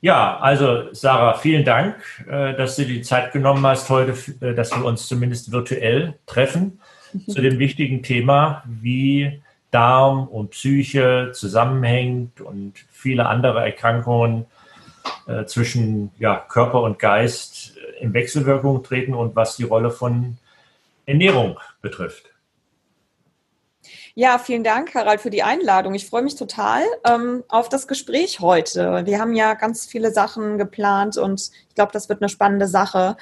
Ja, also Sarah, vielen Dank, äh, dass du die Zeit genommen hast heute, äh, dass wir uns zumindest virtuell treffen mhm. zu dem wichtigen Thema, wie Darm und Psyche zusammenhängt und viele andere Erkrankungen äh, zwischen ja, Körper und Geist in Wechselwirkung treten und was die Rolle von Ernährung betrifft. Ja, vielen Dank, Harald, für die Einladung. Ich freue mich total ähm, auf das Gespräch heute. Wir haben ja ganz viele Sachen geplant und ich glaube, das wird eine spannende Sache.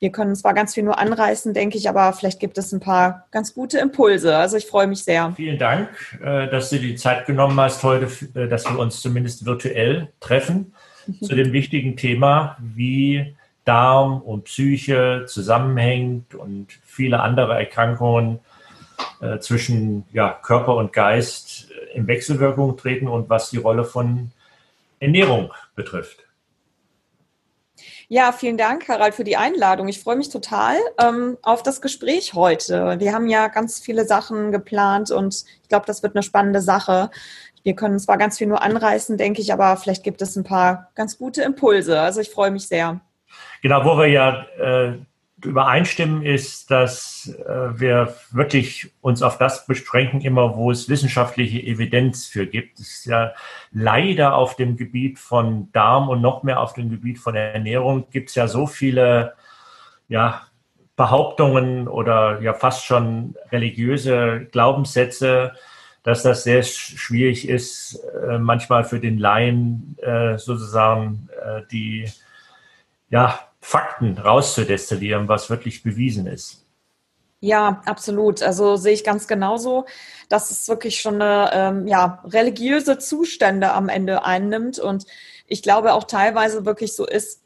Wir können zwar ganz viel nur anreißen, denke ich, aber vielleicht gibt es ein paar ganz gute Impulse. Also ich freue mich sehr. Vielen Dank, äh, dass du die Zeit genommen hast heute, äh, dass wir uns zumindest virtuell treffen mhm. zu dem wichtigen Thema, wie Darm und Psyche zusammenhängt und viele andere Erkrankungen äh, zwischen ja, Körper und Geist äh, in Wechselwirkung treten und was die Rolle von Ernährung betrifft. Ja, vielen Dank, Harald, für die Einladung. Ich freue mich total ähm, auf das Gespräch heute. Wir haben ja ganz viele Sachen geplant und ich glaube, das wird eine spannende Sache. Wir können zwar ganz viel nur anreißen, denke ich, aber vielleicht gibt es ein paar ganz gute Impulse. Also ich freue mich sehr. Genau, wo wir ja äh, übereinstimmen, ist, dass äh, wir wirklich uns auf das beschränken, immer wo es wissenschaftliche Evidenz für gibt. Es ist ja leider auf dem Gebiet von Darm und noch mehr auf dem Gebiet von Ernährung gibt es ja so viele ja, Behauptungen oder ja fast schon religiöse Glaubenssätze, dass das sehr schwierig ist, äh, manchmal für den Laien äh, sozusagen äh, die ja, Fakten rauszudestillieren, was wirklich bewiesen ist. Ja, absolut. Also sehe ich ganz genauso, dass es wirklich schon eine ähm, ja, religiöse Zustände am Ende einnimmt. Und ich glaube auch teilweise wirklich so ist,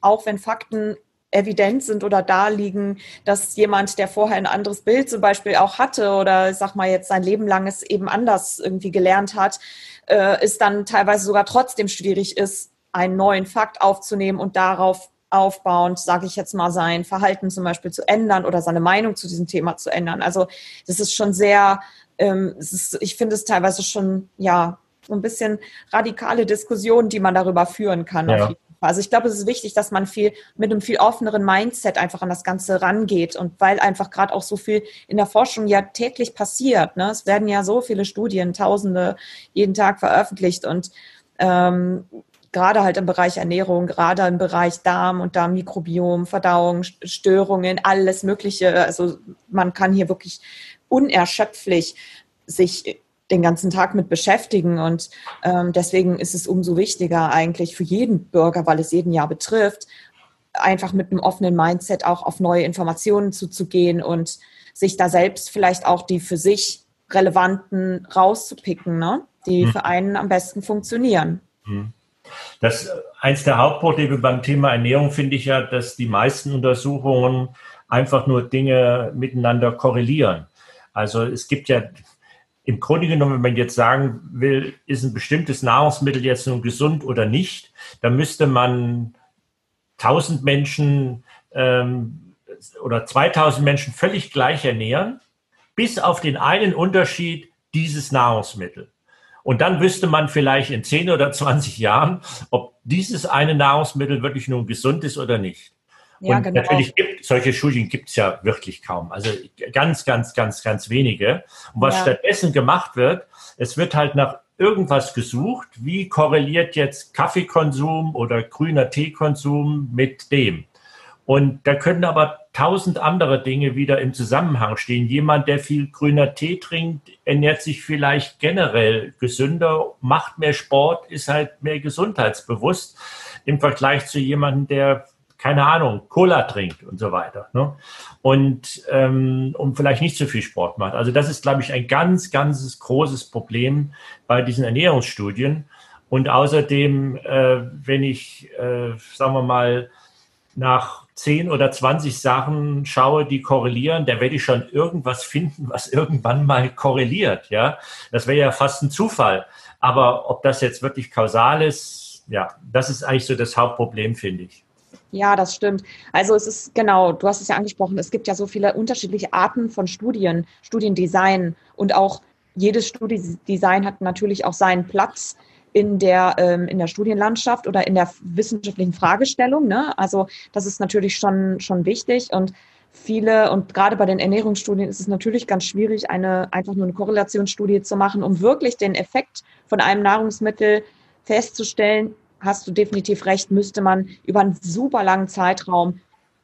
auch wenn Fakten evident sind oder da liegen, dass jemand, der vorher ein anderes Bild zum Beispiel auch hatte oder ich sag mal jetzt sein Leben lang es eben anders irgendwie gelernt hat, äh, ist dann teilweise sogar trotzdem schwierig ist, einen neuen Fakt aufzunehmen und darauf aufbauend, sage ich jetzt mal, sein Verhalten zum Beispiel zu ändern oder seine Meinung zu diesem Thema zu ändern. Also das ist schon sehr, ähm, ist, ich finde es teilweise schon, ja, so ein bisschen radikale Diskussionen, die man darüber führen kann. Ja. Also ich glaube, es ist wichtig, dass man viel mit einem viel offeneren Mindset einfach an das Ganze rangeht und weil einfach gerade auch so viel in der Forschung ja täglich passiert. Ne? Es werden ja so viele Studien, Tausende jeden Tag veröffentlicht und ähm, gerade halt im Bereich Ernährung, gerade im Bereich Darm und Darmmikrobiom, Verdauung, Störungen, alles Mögliche. Also man kann hier wirklich unerschöpflich sich den ganzen Tag mit beschäftigen und ähm, deswegen ist es umso wichtiger eigentlich für jeden Bürger, weil es jeden Jahr betrifft, einfach mit einem offenen Mindset auch auf neue Informationen zuzugehen und sich da selbst vielleicht auch die für sich relevanten rauszupicken, ne? die hm. für einen am besten funktionieren. Hm. Das eins der Hauptprobleme beim Thema Ernährung finde ich ja, dass die meisten Untersuchungen einfach nur Dinge miteinander korrelieren. Also es gibt ja im Grunde genommen, wenn man jetzt sagen will, ist ein bestimmtes Nahrungsmittel jetzt nun gesund oder nicht, dann müsste man 1000 Menschen ähm, oder 2000 Menschen völlig gleich ernähren, bis auf den einen Unterschied dieses Nahrungsmittel. Und dann wüsste man vielleicht in 10 oder 20 Jahren, ob dieses eine Nahrungsmittel wirklich nun gesund ist oder nicht. Ja, und genau. natürlich gibt solche Studien gibt es ja wirklich kaum. Also ganz, ganz, ganz, ganz wenige. Und was ja. stattdessen gemacht wird, es wird halt nach irgendwas gesucht, wie korreliert jetzt Kaffeekonsum oder grüner Teekonsum mit dem. Und da können aber tausend andere Dinge wieder im Zusammenhang stehen. Jemand, der viel grüner Tee trinkt, ernährt sich vielleicht generell gesünder, macht mehr Sport, ist halt mehr gesundheitsbewusst im Vergleich zu jemandem, der keine Ahnung, Cola trinkt und so weiter. Ne? Und ähm, um vielleicht nicht so viel Sport macht. Also das ist, glaube ich, ein ganz, ganz großes Problem bei diesen Ernährungsstudien. Und außerdem, äh, wenn ich, äh, sagen wir mal, nach 10 oder 20 Sachen schaue, die korrelieren, da werde ich schon irgendwas finden, was irgendwann mal korreliert. Ja, das wäre ja fast ein Zufall. Aber ob das jetzt wirklich kausal ist, ja, das ist eigentlich so das Hauptproblem, finde ich. Ja, das stimmt. Also es ist genau, du hast es ja angesprochen, es gibt ja so viele unterschiedliche Arten von Studien, Studiendesign und auch jedes Studiendesign hat natürlich auch seinen Platz in der, ähm, in der Studienlandschaft oder in der wissenschaftlichen Fragestellung. Ne? Also das ist natürlich schon, schon wichtig und viele und gerade bei den Ernährungsstudien ist es natürlich ganz schwierig, eine einfach nur eine Korrelationsstudie zu machen, um wirklich den Effekt von einem Nahrungsmittel festzustellen. Hast du definitiv recht, müsste man über einen super langen Zeitraum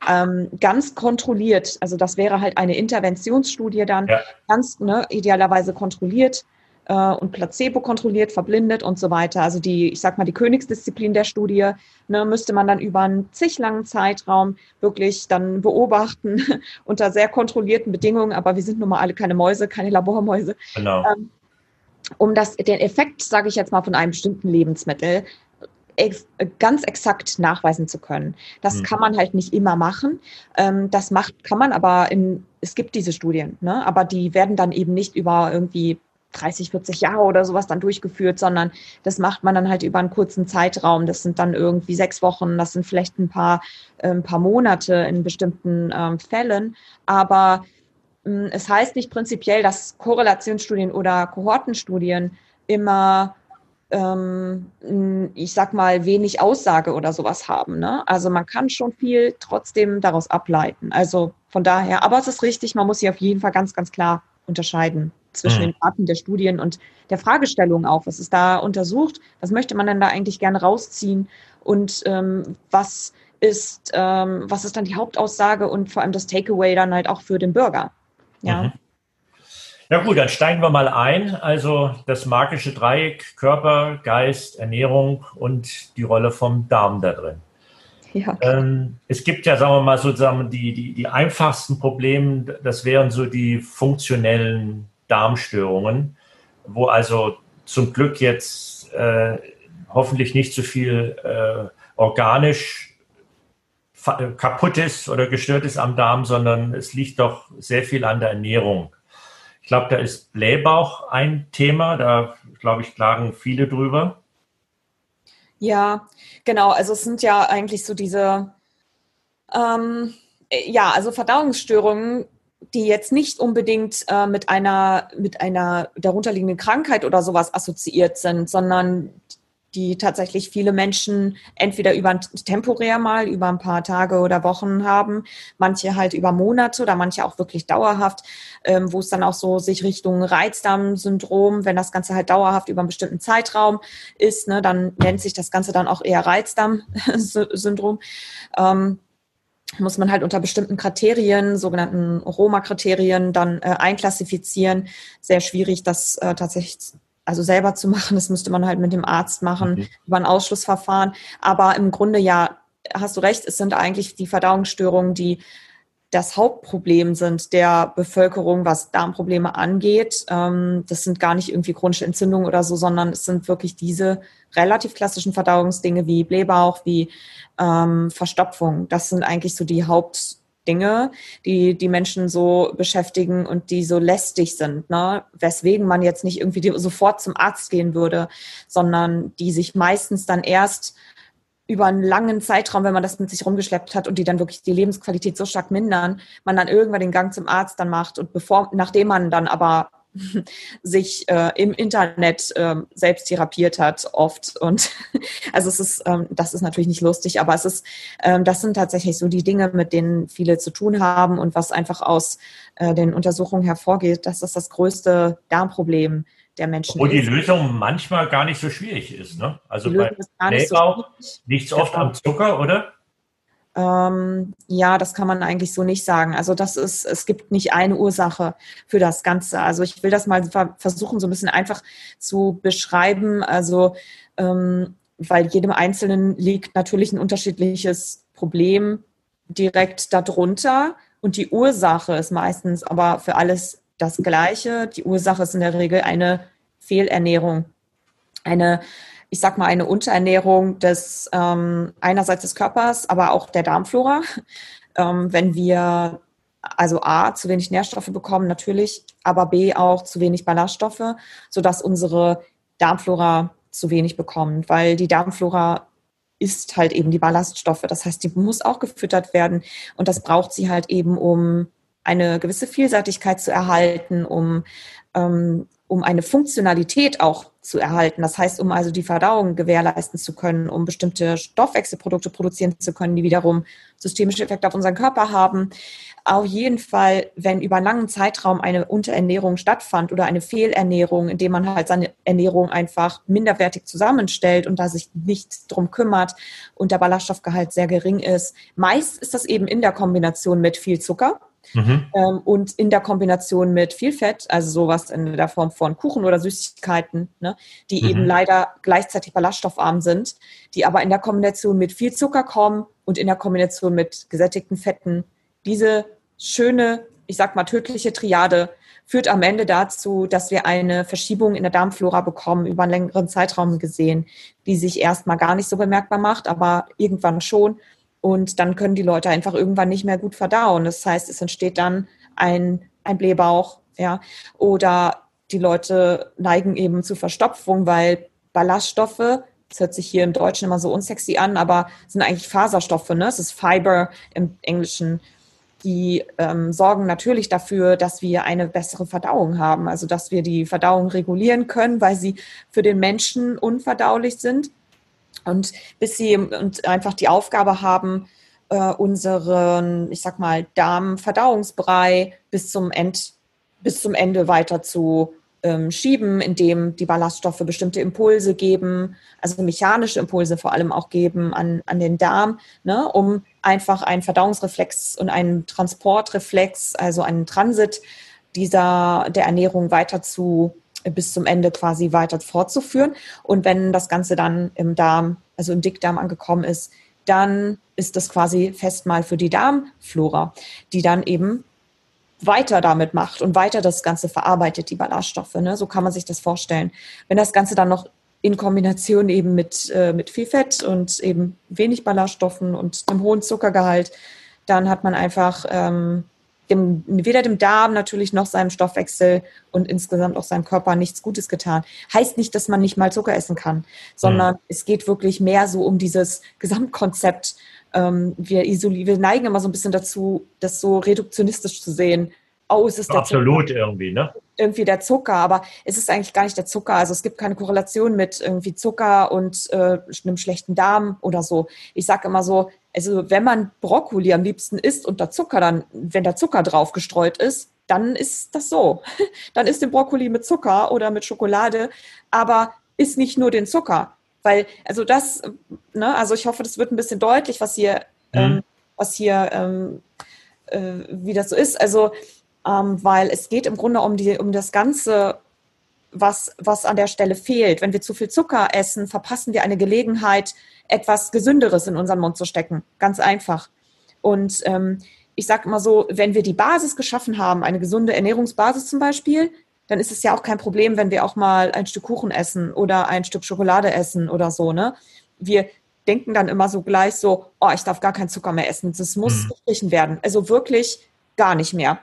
ähm, ganz kontrolliert, also das wäre halt eine Interventionsstudie dann, ja. ganz ne, idealerweise kontrolliert äh, und Placebo kontrolliert, verblindet und so weiter. Also die, ich sag mal, die Königsdisziplin der Studie ne, müsste man dann über einen zig langen Zeitraum wirklich dann beobachten unter sehr kontrollierten Bedingungen. Aber wir sind nun mal alle keine Mäuse, keine Labormäuse. Genau. Ähm, um das, den Effekt, sage ich jetzt mal, von einem bestimmten Lebensmittel ex ganz exakt nachweisen zu können. Das mhm. kann man halt nicht immer machen. Ähm, das macht, kann man aber in, es gibt diese Studien, ne? aber die werden dann eben nicht über irgendwie 30, 40 Jahre oder sowas dann durchgeführt, sondern das macht man dann halt über einen kurzen Zeitraum. Das sind dann irgendwie sechs Wochen, das sind vielleicht ein paar, äh, ein paar Monate in bestimmten ähm, Fällen. Aber äh, es heißt nicht prinzipiell, dass Korrelationsstudien oder Kohortenstudien immer ähm, ich sag mal, wenig Aussage oder sowas haben. Ne? Also man kann schon viel trotzdem daraus ableiten. Also von daher, aber es ist richtig, man muss sich auf jeden Fall ganz, ganz klar unterscheiden zwischen mhm. den Arten der Studien und der Fragestellung auch. Was ist da untersucht? Was möchte man denn da eigentlich gerne rausziehen? Und ähm, was ist, ähm, was ist dann die Hauptaussage und vor allem das Takeaway dann halt auch für den Bürger? Ja. Mhm. Ja gut, dann steigen wir mal ein. Also das magische Dreieck, Körper, Geist, Ernährung und die Rolle vom Darm da drin. Ja. Ähm, es gibt ja, sagen wir mal, sozusagen die, die, die einfachsten Probleme, das wären so die funktionellen Darmstörungen, wo also zum Glück jetzt äh, hoffentlich nicht so viel äh, organisch kaputt ist oder gestört ist am Darm, sondern es liegt doch sehr viel an der Ernährung. Ich glaube, da ist Blähbauch ein Thema, da glaube ich, klagen viele drüber. Ja, genau. Also es sind ja eigentlich so diese, ähm, ja, also Verdauungsstörungen die jetzt nicht unbedingt äh, mit einer mit einer darunterliegenden Krankheit oder sowas assoziiert sind, sondern die tatsächlich viele Menschen entweder über temporär mal über ein paar Tage oder Wochen haben, manche halt über Monate oder manche auch wirklich dauerhaft, ähm, wo es dann auch so sich Richtung Reizdarmsyndrom, wenn das Ganze halt dauerhaft über einen bestimmten Zeitraum ist, ne, dann nennt sich das Ganze dann auch eher Reizdarmsyndrom. Ähm, muss man halt unter bestimmten Kriterien, sogenannten Roma-Kriterien, dann äh, einklassifizieren. Sehr schwierig, das äh, tatsächlich also selber zu machen. Das müsste man halt mit dem Arzt machen, mhm. über ein Ausschlussverfahren. Aber im Grunde ja, hast du recht, es sind eigentlich die Verdauungsstörungen, die das Hauptproblem sind der Bevölkerung, was Darmprobleme angeht. Ähm, das sind gar nicht irgendwie chronische Entzündungen oder so, sondern es sind wirklich diese relativ klassischen Verdauungsdinge wie Blähbauch, wie ähm, Verstopfung. Das sind eigentlich so die Hauptdinge, die die Menschen so beschäftigen und die so lästig sind, ne? weswegen man jetzt nicht irgendwie sofort zum Arzt gehen würde, sondern die sich meistens dann erst über einen langen Zeitraum, wenn man das mit sich rumgeschleppt hat und die dann wirklich die Lebensqualität so stark mindern, man dann irgendwann den Gang zum Arzt dann macht und bevor, nachdem man dann aber sich äh, im Internet äh, selbst therapiert hat oft und also es ist ähm, das ist natürlich nicht lustig aber es ist ähm, das sind tatsächlich so die Dinge mit denen viele zu tun haben und was einfach aus äh, den Untersuchungen hervorgeht. Dass das das größte Darmproblem der Menschen ist. die Lösung manchmal gar nicht so schwierig ist. Ne? Also bei Blähbauch so liegt es oft am Zucker, oder? Ähm, ja, das kann man eigentlich so nicht sagen. Also das ist, es gibt nicht eine Ursache für das Ganze. Also ich will das mal versuchen, so ein bisschen einfach zu beschreiben. Also ähm, weil jedem Einzelnen liegt natürlich ein unterschiedliches Problem direkt darunter. Und die Ursache ist meistens aber für alles das Gleiche. Die Ursache ist in der Regel eine Fehlernährung, eine, ich sag mal, eine Unterernährung des ähm, einerseits des Körpers, aber auch der Darmflora. Ähm, wenn wir also A, zu wenig Nährstoffe bekommen, natürlich, aber B, auch zu wenig Ballaststoffe, sodass unsere Darmflora zu wenig bekommt, weil die Darmflora ist halt eben die Ballaststoffe. Das heißt, die muss auch gefüttert werden und das braucht sie halt eben, um eine gewisse Vielseitigkeit zu erhalten, um, ähm, um eine Funktionalität auch zu erhalten. Das heißt, um also die Verdauung gewährleisten zu können, um bestimmte Stoffwechselprodukte produzieren zu können, die wiederum systemische Effekte auf unseren Körper haben. Auf jeden Fall, wenn über einen langen Zeitraum eine Unterernährung stattfand oder eine Fehlernährung, indem man halt seine Ernährung einfach minderwertig zusammenstellt und da sich nicht drum kümmert und der Ballaststoffgehalt sehr gering ist. Meist ist das eben in der Kombination mit viel Zucker Mhm. Ähm, und in der Kombination mit viel Fett, also sowas in der Form von Kuchen oder Süßigkeiten, ne, die mhm. eben leider gleichzeitig ballaststoffarm sind, die aber in der Kombination mit viel Zucker kommen und in der Kombination mit gesättigten Fetten. Diese schöne, ich sag mal, tödliche Triade führt am Ende dazu, dass wir eine Verschiebung in der Darmflora bekommen, über einen längeren Zeitraum gesehen, die sich erstmal gar nicht so bemerkbar macht, aber irgendwann schon und dann können die Leute einfach irgendwann nicht mehr gut verdauen. Das heißt, es entsteht dann ein, ein Blähbauch, ja. Oder die Leute neigen eben zu Verstopfung, weil Ballaststoffe, das hört sich hier im Deutschen immer so unsexy an, aber sind eigentlich Faserstoffe, ne? Es ist Fiber im Englischen. Die ähm, sorgen natürlich dafür, dass wir eine bessere Verdauung haben, also dass wir die Verdauung regulieren können, weil sie für den Menschen unverdaulich sind und bis sie und einfach die Aufgabe haben, äh, unseren, ich sag mal, Darmverdauungsbrei bis zum End, bis zum Ende weiter zu ähm, schieben, indem die Ballaststoffe bestimmte Impulse geben, also mechanische Impulse vor allem auch geben an, an den Darm, ne, um einfach einen Verdauungsreflex und einen Transportreflex, also einen Transit dieser der Ernährung weiter zu bis zum Ende quasi weiter fortzuführen. Und wenn das Ganze dann im Darm, also im Dickdarm angekommen ist, dann ist das quasi Festmahl für die Darmflora, die dann eben weiter damit macht und weiter das Ganze verarbeitet, die Ballaststoffe. Ne? So kann man sich das vorstellen. Wenn das Ganze dann noch in Kombination eben mit, äh, mit viel Fett und eben wenig Ballaststoffen und einem hohen Zuckergehalt, dann hat man einfach ähm, dem, weder dem Darm natürlich noch seinem Stoffwechsel und insgesamt auch seinem Körper nichts Gutes getan. Heißt nicht, dass man nicht mal Zucker essen kann, sondern mhm. es geht wirklich mehr so um dieses Gesamtkonzept. Ähm, wir, wir neigen immer so ein bisschen dazu, das so reduktionistisch zu sehen. Oh, es ist der Absolut Zucker. irgendwie, ne? Irgendwie der Zucker, aber es ist eigentlich gar nicht der Zucker. Also es gibt keine Korrelation mit irgendwie Zucker und äh, einem schlechten Darm oder so. Ich sage immer so, also wenn man Brokkoli am liebsten isst und da Zucker dann, wenn da Zucker drauf gestreut ist, dann ist das so. Dann isst den Brokkoli mit Zucker oder mit Schokolade, aber isst nicht nur den Zucker. Weil, also das, ne, also ich hoffe, das wird ein bisschen deutlich, was hier, mhm. ähm, was hier, ähm, äh, wie das so ist. Also, ähm, weil es geht im Grunde um die, um das Ganze, was, was an der Stelle fehlt. Wenn wir zu viel Zucker essen, verpassen wir eine Gelegenheit, etwas Gesünderes in unseren Mund zu stecken. Ganz einfach. Und ähm, ich sage immer so, wenn wir die Basis geschaffen haben, eine gesunde Ernährungsbasis zum Beispiel, dann ist es ja auch kein Problem, wenn wir auch mal ein Stück Kuchen essen oder ein Stück Schokolade essen oder so. Ne? Wir denken dann immer so gleich so, oh, ich darf gar keinen Zucker mehr essen. Das muss mhm. gestrichen werden. Also wirklich gar nicht mehr.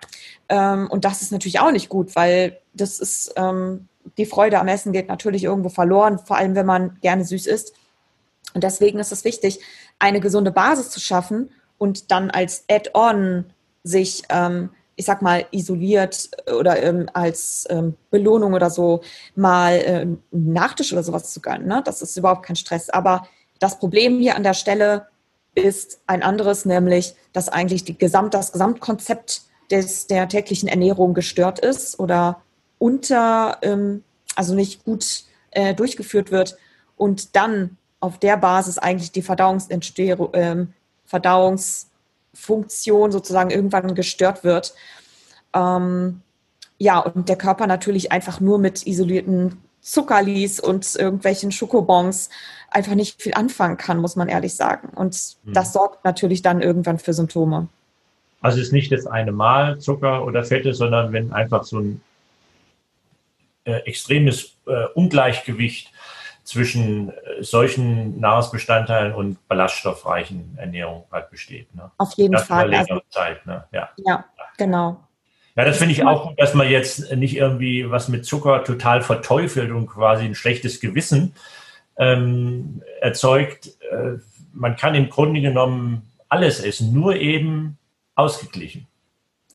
Ähm, und das ist natürlich auch nicht gut, weil das ist, ähm, die Freude am Essen geht natürlich irgendwo verloren, vor allem wenn man gerne süß isst. Und deswegen ist es wichtig, eine gesunde Basis zu schaffen und dann als Add-on sich, ähm, ich sag mal, isoliert oder ähm, als ähm, Belohnung oder so mal äh, Nachtisch oder sowas zu gönnen. Ne? Das ist überhaupt kein Stress. Aber das Problem hier an der Stelle ist ein anderes, nämlich, dass eigentlich Gesamt, das Gesamtkonzept des, der täglichen Ernährung gestört ist oder unter, ähm, also nicht gut äh, durchgeführt wird und dann auf der Basis eigentlich die Verdauungsentstehung, ähm, Verdauungsfunktion sozusagen irgendwann gestört wird. Ähm, ja, und der Körper natürlich einfach nur mit isolierten Zuckerlis und irgendwelchen Schokobons einfach nicht viel anfangen kann, muss man ehrlich sagen. Und mhm. das sorgt natürlich dann irgendwann für Symptome. Also es ist nicht das eine Mal Zucker oder Fette, sondern wenn einfach so ein äh, extremes äh, Ungleichgewicht zwischen äh, solchen Nahrungsbestandteilen und ballaststoffreichen Ernährung halt besteht. Ne? Auf jeden das Fall. Also, Zeit, ne? ja. ja, genau. Ja, das finde ich auch gut, dass man jetzt nicht irgendwie was mit Zucker total verteufelt und quasi ein schlechtes Gewissen ähm, erzeugt. Äh, man kann im Grunde genommen alles essen, nur eben ausgeglichen.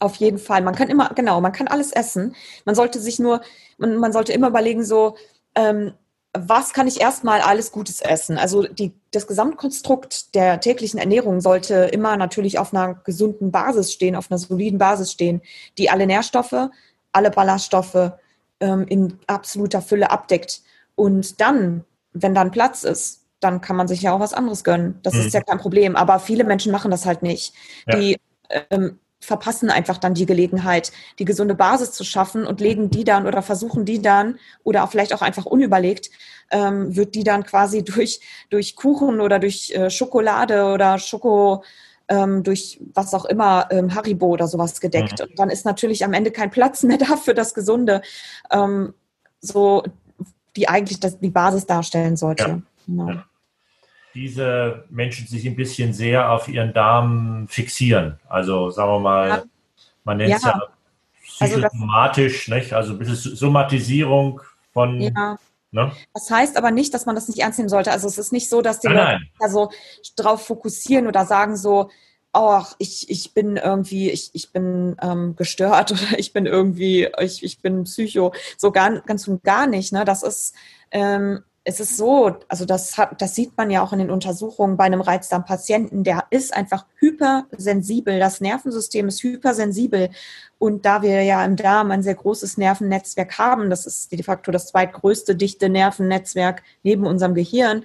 Auf jeden Fall. Man kann immer, genau, man kann alles essen. Man sollte sich nur, man, man sollte immer überlegen, so, ähm, was kann ich erstmal alles Gutes essen? Also die, das Gesamtkonstrukt der täglichen Ernährung sollte immer natürlich auf einer gesunden Basis stehen, auf einer soliden Basis stehen, die alle Nährstoffe, alle Ballaststoffe ähm, in absoluter Fülle abdeckt. Und dann, wenn dann Platz ist, dann kann man sich ja auch was anderes gönnen. Das mhm. ist ja kein Problem. Aber viele Menschen machen das halt nicht. Ja. Die ähm, verpassen einfach dann die Gelegenheit, die gesunde Basis zu schaffen und legen die dann oder versuchen die dann oder auch vielleicht auch einfach unüberlegt, ähm, wird die dann quasi durch, durch Kuchen oder durch äh, Schokolade oder Schoko, ähm, durch was auch immer, ähm, Haribo oder sowas gedeckt. Mhm. Und dann ist natürlich am Ende kein Platz mehr da für das Gesunde, ähm, so die eigentlich das, die Basis darstellen sollte. Ja. Genau. Ja diese Menschen sich ein bisschen sehr auf ihren Darm fixieren. Also sagen wir mal, ja. man nennt es ja, ja psychosomatisch, also, nicht? also ein bisschen Somatisierung von. Ja. Ne? Das heißt aber nicht, dass man das nicht ernst nehmen sollte. Also es ist nicht so, dass die nein, Leute also drauf fokussieren oder sagen so, ach, ich, ich bin irgendwie, ich, ich bin ähm, gestört oder ich bin irgendwie, ich, ich bin Psycho. So gar, ganz und gar nicht. Ne? Das ist ähm, es ist so, also das, hat, das sieht man ja auch in den Untersuchungen bei einem Reizdarmpatienten, der ist einfach hypersensibel. Das Nervensystem ist hypersensibel. Und da wir ja im Darm ein sehr großes Nervennetzwerk haben, das ist de facto das zweitgrößte dichte Nervennetzwerk neben unserem Gehirn,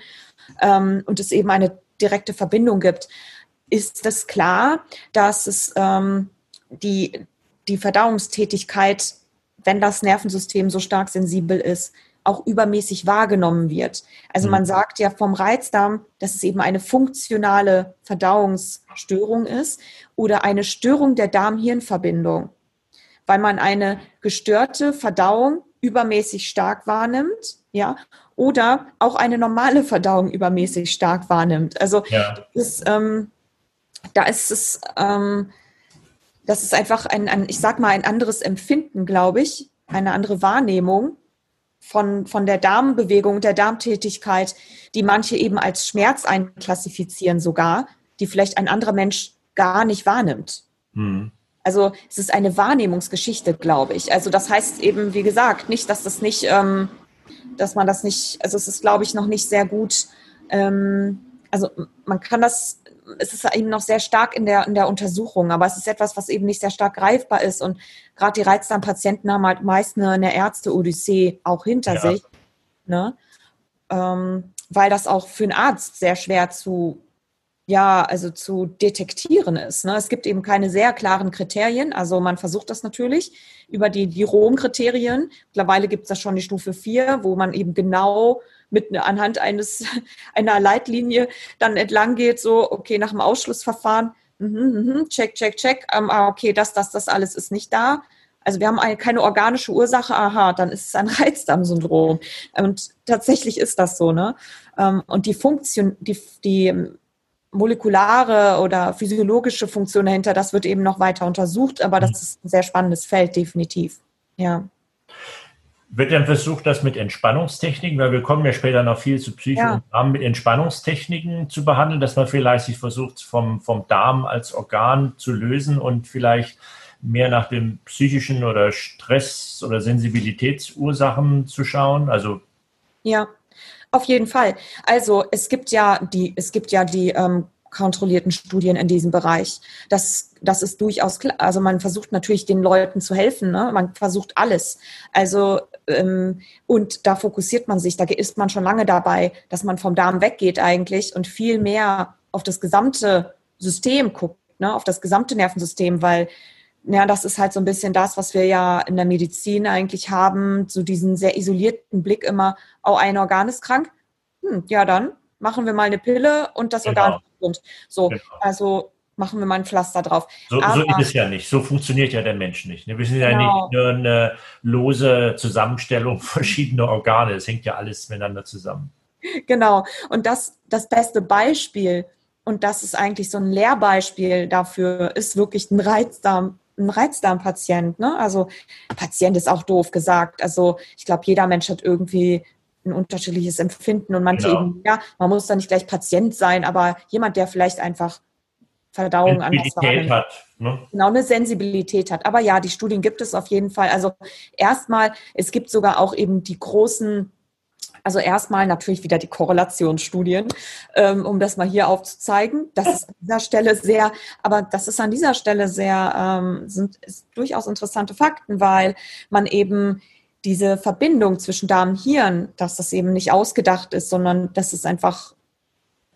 ähm, und es eben eine direkte Verbindung gibt, ist es klar, dass es ähm, die, die Verdauungstätigkeit, wenn das Nervensystem so stark sensibel ist, auch übermäßig wahrgenommen wird. Also man mhm. sagt ja vom Reizdarm, dass es eben eine funktionale Verdauungsstörung ist oder eine Störung der Darm-Hirn-Verbindung, weil man eine gestörte Verdauung übermäßig stark wahrnimmt, ja, oder auch eine normale Verdauung übermäßig stark wahrnimmt. Also ja. das, ähm, da ist es, ähm, das ist einfach ein, ein, ich sag mal, ein anderes Empfinden, glaube ich, eine andere Wahrnehmung von, von der Darmbewegung, der Darmtätigkeit, die manche eben als Schmerz einklassifizieren sogar, die vielleicht ein anderer Mensch gar nicht wahrnimmt. Mhm. Also es ist eine Wahrnehmungsgeschichte, glaube ich. Also das heißt eben, wie gesagt, nicht, dass das nicht, ähm, dass man das nicht, also es ist, glaube ich, noch nicht sehr gut. Ähm, also man kann das es ist eben noch sehr stark in der, in der Untersuchung, aber es ist etwas, was eben nicht sehr stark greifbar ist. Und gerade die Reizdarmpatienten haben halt meist eine, eine Ärzte-Odyssee auch hinter ja. sich. Ne? Ähm, weil das auch für einen Arzt sehr schwer zu, ja, also zu detektieren ist. Ne? Es gibt eben keine sehr klaren Kriterien. Also man versucht das natürlich über die, die Rom-Kriterien. Mittlerweile gibt es da schon die Stufe 4, wo man eben genau mit anhand eines einer Leitlinie dann entlang geht, so okay nach dem Ausschlussverfahren, mhm, mhm, check, check, check, ähm, ah, okay, das, das, das alles ist nicht da. Also wir haben eine, keine organische Ursache, aha, dann ist es ein Reizdarmsyndrom. Und tatsächlich ist das so, ne? Ähm, und die Funktion, die, die molekulare oder physiologische Funktion dahinter, das wird eben noch weiter untersucht, aber das mhm. ist ein sehr spannendes Feld, definitiv. Ja. Wird dann versucht, das mit Entspannungstechniken, weil wir kommen ja später noch viel zu Psycho ja. und Darm, mit Entspannungstechniken zu behandeln, dass man vielleicht sich versucht, vom, vom Darm als Organ zu lösen und vielleicht mehr nach den psychischen oder Stress- oder Sensibilitätsursachen zu schauen? Also ja, auf jeden Fall. Also es gibt ja die, es gibt ja die ähm, kontrollierten Studien in diesem Bereich. Das, das ist durchaus klar. Also man versucht natürlich den Leuten zu helfen. Ne? Man versucht alles. Also ähm, und da fokussiert man sich. Da ist man schon lange dabei, dass man vom Darm weggeht eigentlich und viel mehr auf das gesamte System guckt, ne? auf das gesamte Nervensystem, weil ja, das ist halt so ein bisschen das, was wir ja in der Medizin eigentlich haben, so diesen sehr isolierten Blick immer, oh, ein Organ ist krank. Hm, ja, dann machen wir mal eine Pille und das genau. Organ gesund. So, genau. also machen wir mal ein Pflaster drauf. So, Aber, so ist es ja nicht. So funktioniert ja der Mensch nicht. Ne? Wir sind ja genau. nicht nur eine lose Zusammenstellung verschiedener Organe. Es hängt ja alles miteinander zusammen. Genau. Und das, das beste Beispiel, und das ist eigentlich so ein Lehrbeispiel dafür, ist wirklich ein Reizdarm, ein Reizdarmpatient. Ne? Also Patient ist auch doof gesagt. Also ich glaube, jeder Mensch hat irgendwie ein unterschiedliches Empfinden und manche genau. eben, ja, man muss da nicht gleich Patient sein, aber jemand, der vielleicht einfach Verdauung anders wahrnimmt. hat. Ne? Genau, eine Sensibilität hat. Aber ja, die Studien gibt es auf jeden Fall. Also erstmal, es gibt sogar auch eben die großen also erstmal natürlich wieder die Korrelationsstudien, ähm, um das mal hier aufzuzeigen. Das ist an dieser Stelle sehr, aber das ist an dieser Stelle sehr, ähm, sind durchaus interessante Fakten, weil man eben diese Verbindung zwischen Darm und Hirn, dass das eben nicht ausgedacht ist, sondern dass es einfach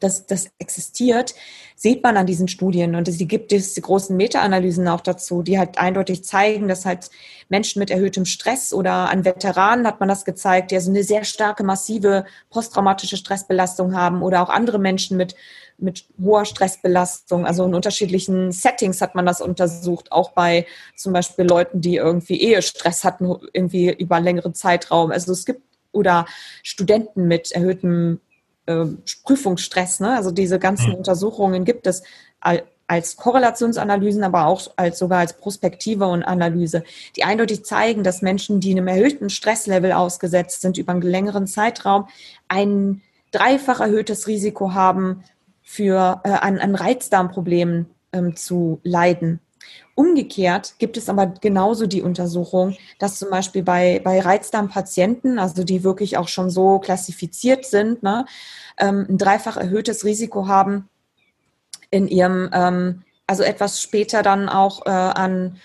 das, das existiert, sieht man an diesen Studien. Und es gibt es die großen Meta-Analysen auch dazu, die halt eindeutig zeigen, dass halt Menschen mit erhöhtem Stress oder an Veteranen hat man das gezeigt, die also eine sehr starke, massive posttraumatische Stressbelastung haben oder auch andere Menschen mit, mit hoher Stressbelastung. Also in unterschiedlichen Settings hat man das untersucht, auch bei zum Beispiel Leuten, die irgendwie Ehestress hatten, irgendwie über einen längeren Zeitraum. Also es gibt oder Studenten mit erhöhtem äh, Prüfungsstress. Ne? Also diese ganzen mhm. Untersuchungen gibt es als Korrelationsanalysen, aber auch als sogar als Prospektive und Analyse, die eindeutig zeigen, dass Menschen, die einem erhöhten Stresslevel ausgesetzt sind über einen längeren Zeitraum, ein dreifach erhöhtes Risiko haben, für äh, an, an Reizdarmproblemen ähm, zu leiden. Umgekehrt gibt es aber genauso die Untersuchung, dass zum Beispiel bei, bei Reizdarmpatienten, also die wirklich auch schon so klassifiziert sind, ne, ähm, ein dreifach erhöhtes Risiko haben, in ihrem, ähm, also etwas später dann auch äh, an,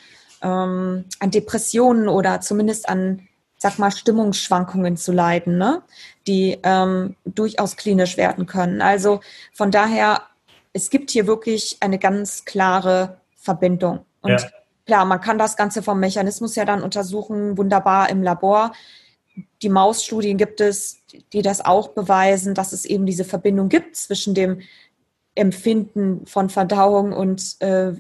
ähm, an Depressionen oder zumindest an, sag mal, Stimmungsschwankungen zu leiden, ne? die ähm, durchaus klinisch werden können. Also von daher, es gibt hier wirklich eine ganz klare Verbindung. Und ja. klar, man kann das Ganze vom Mechanismus ja dann untersuchen, wunderbar im Labor. Die Mausstudien gibt es, die das auch beweisen, dass es eben diese Verbindung gibt zwischen dem Empfinden von Verdauung und äh,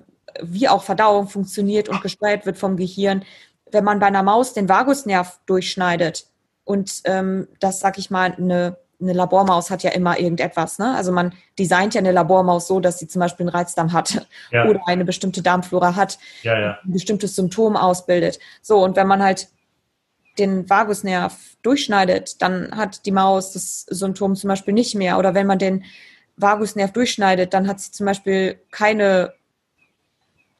wie auch Verdauung funktioniert und gesteuert wird vom Gehirn. Wenn man bei einer Maus den Vagusnerv durchschneidet und ähm, das, sag ich mal, eine eine Labormaus hat ja immer irgendetwas. Ne? Also man designt ja eine Labormaus so, dass sie zum Beispiel einen Reizdarm hat ja. oder eine bestimmte Darmflora hat, ja, ja. ein bestimmtes Symptom ausbildet. So, und wenn man halt den Vagusnerv durchschneidet, dann hat die Maus das Symptom zum Beispiel nicht mehr. Oder wenn man den Vagusnerv durchschneidet, dann hat sie zum Beispiel keine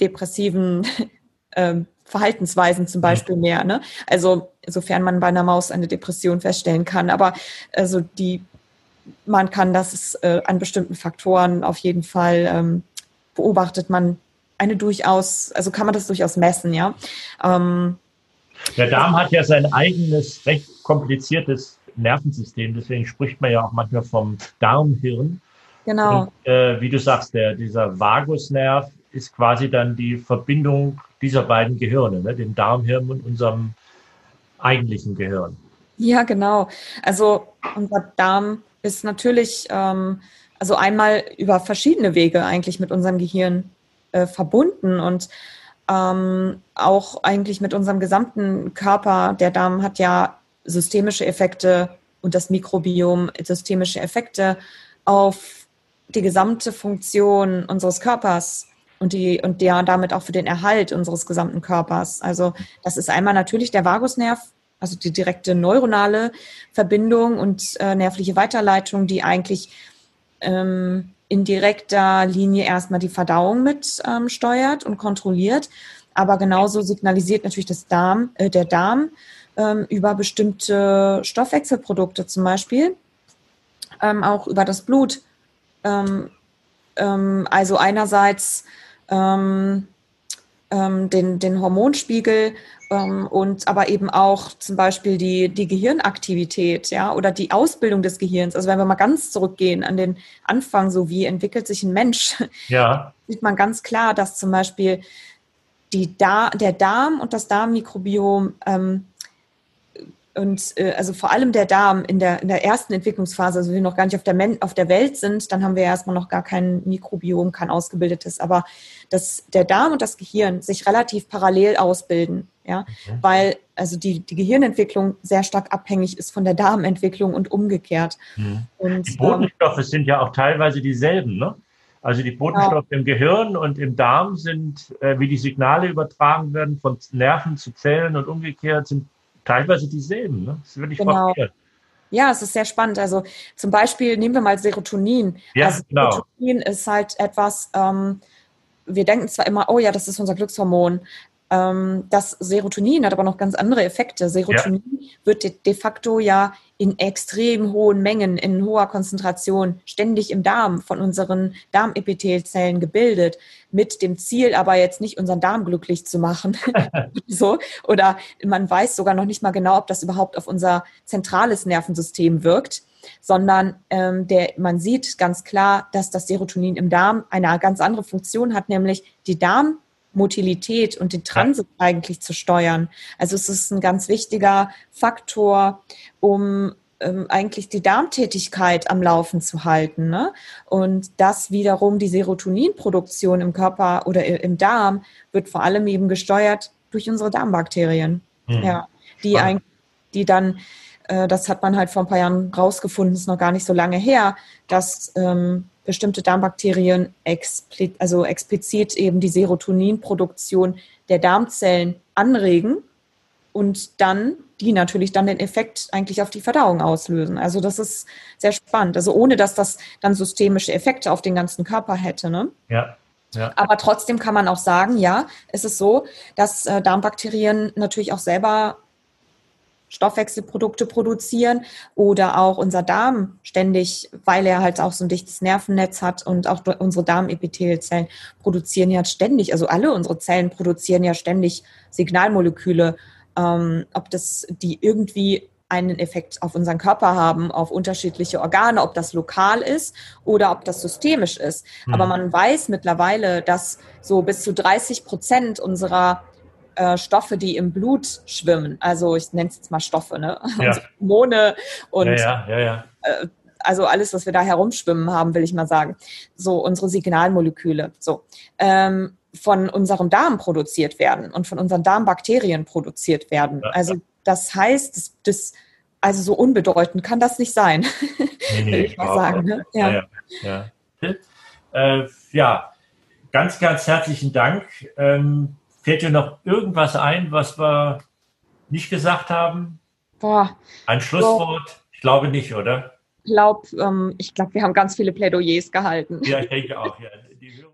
depressiven ähm, Verhaltensweisen zum Beispiel mehr. Ne? Also sofern man bei einer Maus eine Depression feststellen kann. Aber also die, man kann das äh, an bestimmten Faktoren auf jeden Fall ähm, beobachtet man eine durchaus, also kann man das durchaus messen, ja. Ähm, der Darm hat ja sein eigenes recht kompliziertes Nervensystem, deswegen spricht man ja auch manchmal vom Darmhirn. Genau. Und, äh, wie du sagst, der, dieser Vagusnerv ist quasi dann die Verbindung dieser beiden Gehirne, ne? dem Darmhirn und unserem eigentlichen Gehirn. Ja, genau. Also unser Darm ist natürlich, ähm, also einmal über verschiedene Wege eigentlich mit unserem Gehirn äh, verbunden und ähm, auch eigentlich mit unserem gesamten Körper. Der Darm hat ja systemische Effekte und das Mikrobiom systemische Effekte auf die gesamte Funktion unseres Körpers und die und der damit auch für den Erhalt unseres gesamten Körpers. Also das ist einmal natürlich der Vagusnerv, also die direkte neuronale Verbindung und äh, nervliche Weiterleitung, die eigentlich ähm, in direkter Linie erstmal die Verdauung mit ähm, steuert und kontrolliert, aber genauso signalisiert natürlich das Darm, äh, der Darm ähm, über bestimmte Stoffwechselprodukte zum Beispiel, ähm, auch über das Blut. Ähm, ähm, also einerseits ähm, ähm, den, den Hormonspiegel ähm, und aber eben auch zum Beispiel die, die Gehirnaktivität, ja, oder die Ausbildung des Gehirns. Also wenn wir mal ganz zurückgehen an den Anfang, so wie entwickelt sich ein Mensch, ja. sieht man ganz klar, dass zum Beispiel die da der Darm und das Darmmikrobiom ähm, und äh, also vor allem der Darm in der, in der ersten Entwicklungsphase, also wir noch gar nicht auf der, Men auf der Welt sind, dann haben wir erstmal noch gar kein Mikrobiom, kein ausgebildetes. Aber dass der Darm und das Gehirn sich relativ parallel ausbilden, ja, mhm. weil also die, die Gehirnentwicklung sehr stark abhängig ist von der Darmentwicklung und umgekehrt. Mhm. Und, die Botenstoffe ähm, sind ja auch teilweise dieselben, ne? Also die Botenstoffe ja. im Gehirn und im Darm sind, äh, wie die Signale übertragen werden von Nerven zu Zellen und umgekehrt, sind teilweise dieselben. Ne? Das ist wirklich genau. Ja, es ist sehr spannend. Also zum Beispiel nehmen wir mal Serotonin. Ja, also genau. Serotonin ist halt etwas, ähm, wir denken zwar immer, oh ja, das ist unser Glückshormon. Ähm, das Serotonin hat aber noch ganz andere Effekte. Serotonin ja. wird de, de, facto ja in extrem hohen Mengen, in hoher Konzentration, ständig im Darm von unseren Darmepithelzellen gebildet, mit dem Ziel aber jetzt nicht unseren Darm glücklich zu machen. so. Oder man weiß sogar noch nicht mal genau, ob das überhaupt auf unser zentrales Nervensystem wirkt sondern ähm, der, man sieht ganz klar, dass das Serotonin im Darm eine ganz andere Funktion hat, nämlich die Darm Motilität und den Transit ja. eigentlich zu steuern. Also es ist ein ganz wichtiger Faktor, um ähm, eigentlich die Darmtätigkeit am Laufen zu halten. Ne? Und das wiederum, die Serotoninproduktion im Körper oder im Darm, wird vor allem eben gesteuert durch unsere Darmbakterien. Mhm. Ja, die, ein, die dann, äh, das hat man halt vor ein paar Jahren rausgefunden, ist noch gar nicht so lange her, dass ähm, bestimmte Darmbakterien expli also explizit eben die Serotoninproduktion der Darmzellen anregen und dann die natürlich dann den Effekt eigentlich auf die Verdauung auslösen. Also das ist sehr spannend. Also ohne dass das dann systemische Effekte auf den ganzen Körper hätte. Ne? Ja. Ja. Aber trotzdem kann man auch sagen, ja, es ist so, dass äh, Darmbakterien natürlich auch selber Stoffwechselprodukte produzieren oder auch unser Darm ständig, weil er halt auch so ein dichtes Nervennetz hat und auch unsere Darmepithelzellen produzieren ja ständig, also alle unsere Zellen produzieren ja ständig Signalmoleküle, ähm, ob das die irgendwie einen Effekt auf unseren Körper haben, auf unterschiedliche Organe, ob das lokal ist oder ob das systemisch ist. Mhm. Aber man weiß mittlerweile, dass so bis zu 30 Prozent unserer äh, Stoffe, die im Blut schwimmen. Also ich nenne es jetzt mal Stoffe, ne? Ja. Also Hormone und ja, ja, ja, äh, also alles, was wir da herumschwimmen haben, will ich mal sagen. So unsere Signalmoleküle. So. Ähm, von unserem Darm produziert werden und von unseren Darmbakterien produziert werden. Also das heißt, das, das also so unbedeutend kann das nicht sein, nee, nee, will ich mal sagen. Ne? Ja. Ja, ja. Äh, ja, ganz, ganz herzlichen Dank. Ähm, Fällt dir noch irgendwas ein, was wir nicht gesagt haben? Boah. Ein Schlusswort? So. Ich glaube nicht, oder? Glaub, ähm, ich glaube, wir haben ganz viele Plädoyers gehalten. Ja, ich denke auch. Ja. Die